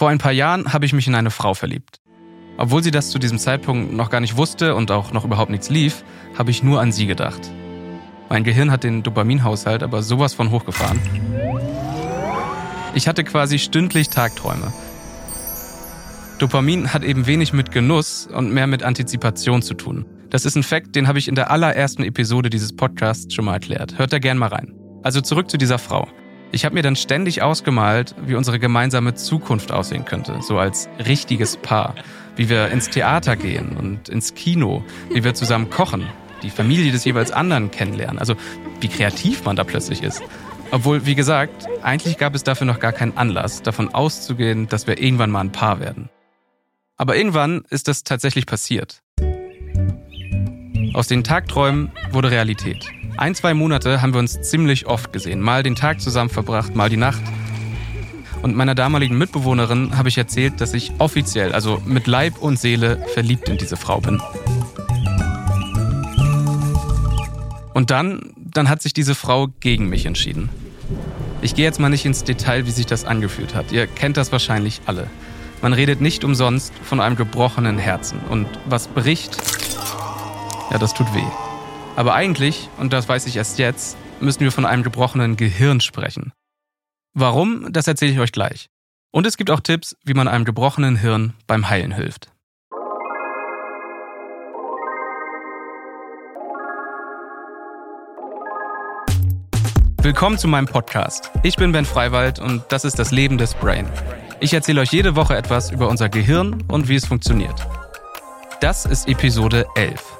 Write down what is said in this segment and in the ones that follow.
Vor ein paar Jahren habe ich mich in eine Frau verliebt. Obwohl sie das zu diesem Zeitpunkt noch gar nicht wusste und auch noch überhaupt nichts lief, habe ich nur an sie gedacht. Mein Gehirn hat den Dopaminhaushalt aber sowas von hochgefahren. Ich hatte quasi stündlich Tagträume. Dopamin hat eben wenig mit Genuss und mehr mit Antizipation zu tun. Das ist ein Fakt, den habe ich in der allerersten Episode dieses Podcasts schon mal erklärt. Hört da gern mal rein. Also zurück zu dieser Frau. Ich habe mir dann ständig ausgemalt, wie unsere gemeinsame Zukunft aussehen könnte, so als richtiges Paar. Wie wir ins Theater gehen und ins Kino, wie wir zusammen kochen, die Familie des jeweils anderen kennenlernen. Also wie kreativ man da plötzlich ist. Obwohl, wie gesagt, eigentlich gab es dafür noch gar keinen Anlass, davon auszugehen, dass wir irgendwann mal ein Paar werden. Aber irgendwann ist das tatsächlich passiert. Aus den Tagträumen wurde Realität. Ein, zwei Monate haben wir uns ziemlich oft gesehen. Mal den Tag zusammen verbracht, mal die Nacht. Und meiner damaligen Mitbewohnerin habe ich erzählt, dass ich offiziell, also mit Leib und Seele, verliebt in diese Frau bin. Und dann, dann hat sich diese Frau gegen mich entschieden. Ich gehe jetzt mal nicht ins Detail, wie sich das angefühlt hat. Ihr kennt das wahrscheinlich alle. Man redet nicht umsonst von einem gebrochenen Herzen. Und was bricht, ja, das tut weh. Aber eigentlich, und das weiß ich erst jetzt, müssen wir von einem gebrochenen Gehirn sprechen. Warum, das erzähle ich euch gleich. Und es gibt auch Tipps, wie man einem gebrochenen Hirn beim Heilen hilft. Willkommen zu meinem Podcast. Ich bin Ben Freiwald und das ist das Leben des Brain. Ich erzähle euch jede Woche etwas über unser Gehirn und wie es funktioniert. Das ist Episode 11.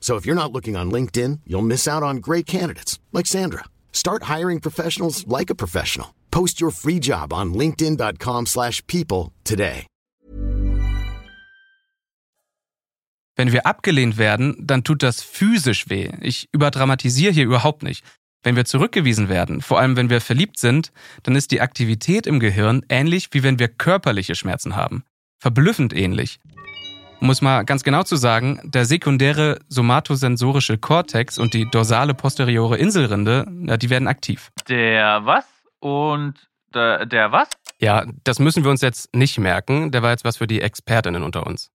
So if you're not looking on LinkedIn, you'll miss out on great candidates like Sandra. Start hiring professionals like a professional. Post your free job on linkedin.com/people today. Wenn wir abgelehnt werden, dann tut das physisch weh. Ich überdramatisiere hier überhaupt nicht. Wenn wir zurückgewiesen werden, vor allem wenn wir verliebt sind, dann ist die Aktivität im Gehirn ähnlich wie wenn wir körperliche Schmerzen haben. Verblüffend ähnlich. Um es mal ganz genau zu sagen, der sekundäre somatosensorische Kortex und die dorsale posteriore Inselrinde, ja, die werden aktiv. Der was und der, der was? Ja, das müssen wir uns jetzt nicht merken, der war jetzt was für die Expertinnen unter uns.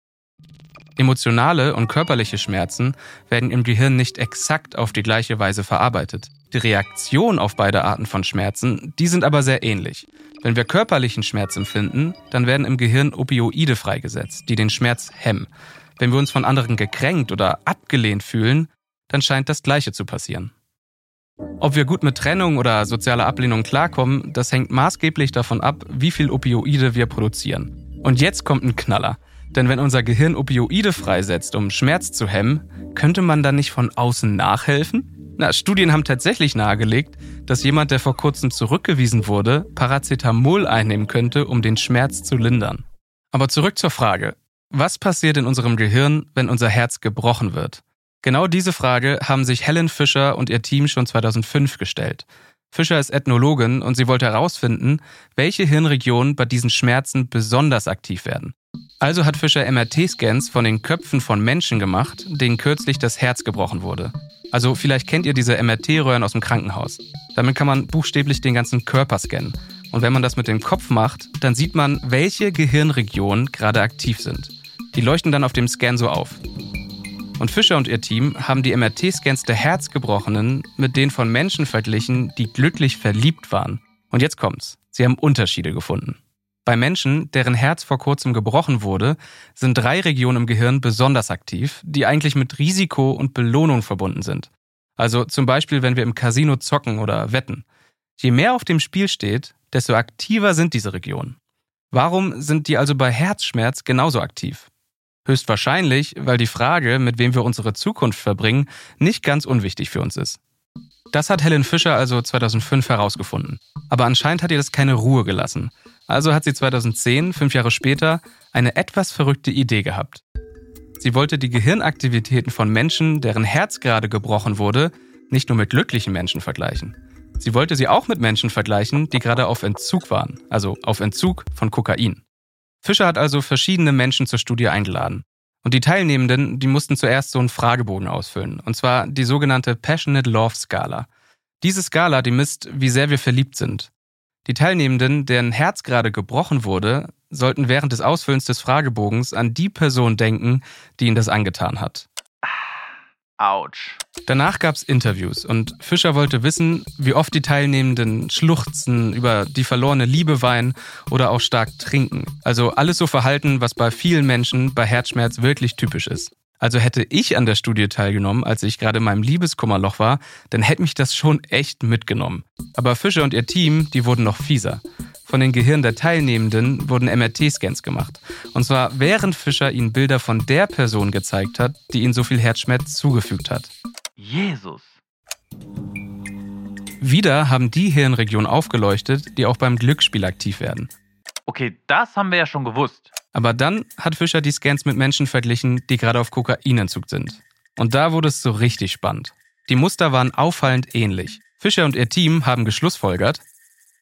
Emotionale und körperliche Schmerzen werden im Gehirn nicht exakt auf die gleiche Weise verarbeitet. Die Reaktion auf beide Arten von Schmerzen, die sind aber sehr ähnlich. Wenn wir körperlichen Schmerz empfinden, dann werden im Gehirn Opioide freigesetzt, die den Schmerz hemmen. Wenn wir uns von anderen gekränkt oder abgelehnt fühlen, dann scheint das Gleiche zu passieren. Ob wir gut mit Trennung oder sozialer Ablehnung klarkommen, das hängt maßgeblich davon ab, wie viel Opioide wir produzieren. Und jetzt kommt ein Knaller. Denn wenn unser Gehirn Opioide freisetzt, um Schmerz zu hemmen, könnte man dann nicht von außen nachhelfen? Na, Studien haben tatsächlich nahegelegt, dass jemand, der vor kurzem zurückgewiesen wurde, Paracetamol einnehmen könnte, um den Schmerz zu lindern. Aber zurück zur Frage. Was passiert in unserem Gehirn, wenn unser Herz gebrochen wird? Genau diese Frage haben sich Helen Fischer und ihr Team schon 2005 gestellt. Fischer ist Ethnologin und sie wollte herausfinden, welche Hirnregionen bei diesen Schmerzen besonders aktiv werden. Also hat Fischer MRT-Scans von den Köpfen von Menschen gemacht, denen kürzlich das Herz gebrochen wurde. Also vielleicht kennt ihr diese MRT-Röhren aus dem Krankenhaus. Damit kann man buchstäblich den ganzen Körper scannen. Und wenn man das mit dem Kopf macht, dann sieht man, welche Gehirnregionen gerade aktiv sind. Die leuchten dann auf dem Scan so auf. Und Fischer und ihr Team haben die MRT-Scans der Herzgebrochenen mit denen von Menschen verglichen, die glücklich verliebt waren. Und jetzt kommt's. Sie haben Unterschiede gefunden. Bei Menschen, deren Herz vor kurzem gebrochen wurde, sind drei Regionen im Gehirn besonders aktiv, die eigentlich mit Risiko und Belohnung verbunden sind. Also zum Beispiel, wenn wir im Casino zocken oder wetten. Je mehr auf dem Spiel steht, desto aktiver sind diese Regionen. Warum sind die also bei Herzschmerz genauso aktiv? Höchstwahrscheinlich, weil die Frage, mit wem wir unsere Zukunft verbringen, nicht ganz unwichtig für uns ist. Das hat Helen Fischer also 2005 herausgefunden. Aber anscheinend hat ihr das keine Ruhe gelassen. Also hat sie 2010, fünf Jahre später, eine etwas verrückte Idee gehabt. Sie wollte die Gehirnaktivitäten von Menschen, deren Herz gerade gebrochen wurde, nicht nur mit glücklichen Menschen vergleichen. Sie wollte sie auch mit Menschen vergleichen, die gerade auf Entzug waren, also auf Entzug von Kokain. Fischer hat also verschiedene Menschen zur Studie eingeladen. Und die Teilnehmenden, die mussten zuerst so einen Fragebogen ausfüllen, und zwar die sogenannte Passionate Love Skala. Diese Skala, die misst, wie sehr wir verliebt sind. Die Teilnehmenden, deren Herz gerade gebrochen wurde, sollten während des Ausfüllens des Fragebogens an die Person denken, die ihnen das angetan hat. Autsch. Danach gab es Interviews und Fischer wollte wissen, wie oft die Teilnehmenden schluchzen, über die verlorene Liebe weinen oder auch stark trinken. Also alles so Verhalten, was bei vielen Menschen bei Herzschmerz wirklich typisch ist. Also hätte ich an der Studie teilgenommen, als ich gerade in meinem Liebeskummerloch war, dann hätte mich das schon echt mitgenommen. Aber Fischer und ihr Team, die wurden noch fieser. Von den Gehirnen der Teilnehmenden wurden MRT-Scans gemacht. Und zwar während Fischer ihnen Bilder von der Person gezeigt hat, die ihnen so viel Herzschmerz zugefügt hat. Jesus. Wieder haben die Hirnregionen aufgeleuchtet, die auch beim Glücksspiel aktiv werden. Okay, das haben wir ja schon gewusst. Aber dann hat Fischer die Scans mit Menschen verglichen, die gerade auf Kokainentzug sind. Und da wurde es so richtig spannend. Die Muster waren auffallend ähnlich. Fischer und ihr Team haben geschlussfolgert,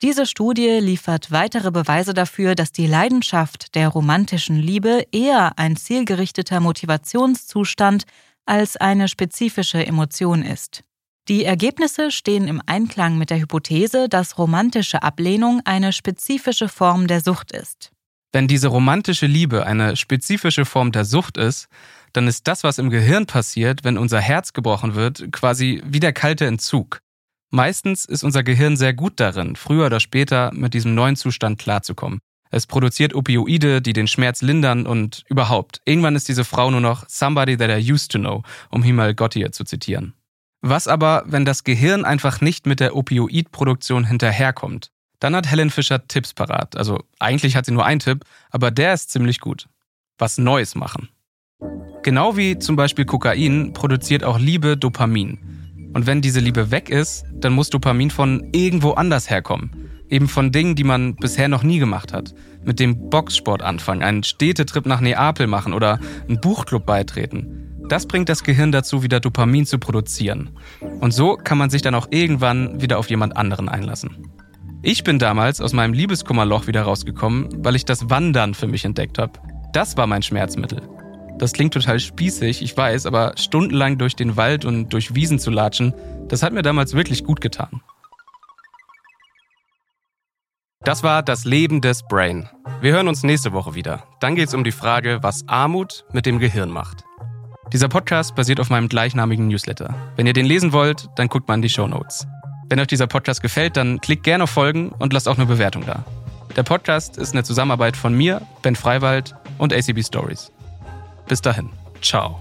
diese Studie liefert weitere Beweise dafür, dass die Leidenschaft der romantischen Liebe eher ein zielgerichteter Motivationszustand als eine spezifische Emotion ist. Die Ergebnisse stehen im Einklang mit der Hypothese, dass romantische Ablehnung eine spezifische Form der Sucht ist. Wenn diese romantische Liebe eine spezifische Form der Sucht ist, dann ist das, was im Gehirn passiert, wenn unser Herz gebrochen wird, quasi wie der kalte Entzug. Meistens ist unser Gehirn sehr gut darin, früher oder später mit diesem neuen Zustand klarzukommen. Es produziert Opioide, die den Schmerz lindern und überhaupt. Irgendwann ist diese Frau nur noch somebody that I used to know, um Himal Gottier zu zitieren. Was aber, wenn das Gehirn einfach nicht mit der Opioidproduktion hinterherkommt? Dann hat Helen Fischer Tipps parat. Also eigentlich hat sie nur einen Tipp, aber der ist ziemlich gut. Was Neues machen. Genau wie zum Beispiel Kokain produziert auch Liebe Dopamin. Und wenn diese Liebe weg ist, dann muss Dopamin von irgendwo anders herkommen. Eben von Dingen, die man bisher noch nie gemacht hat. Mit dem Boxsport anfangen, einen Städtetrip nach Neapel machen oder einen Buchclub beitreten. Das bringt das Gehirn dazu, wieder Dopamin zu produzieren. Und so kann man sich dann auch irgendwann wieder auf jemand anderen einlassen. Ich bin damals aus meinem Liebeskummerloch wieder rausgekommen, weil ich das Wandern für mich entdeckt habe. Das war mein Schmerzmittel. Das klingt total spießig, ich weiß, aber stundenlang durch den Wald und durch Wiesen zu latschen, das hat mir damals wirklich gut getan. Das war das Leben des Brain. Wir hören uns nächste Woche wieder. Dann geht es um die Frage, was Armut mit dem Gehirn macht. Dieser Podcast basiert auf meinem gleichnamigen Newsletter. Wenn ihr den lesen wollt, dann guckt mal in die Show Notes. Wenn euch dieser Podcast gefällt, dann klickt gerne auf Folgen und lasst auch eine Bewertung da. Der Podcast ist eine Zusammenarbeit von mir, Ben Freiwald und ACB Stories. Bis dahin, ciao.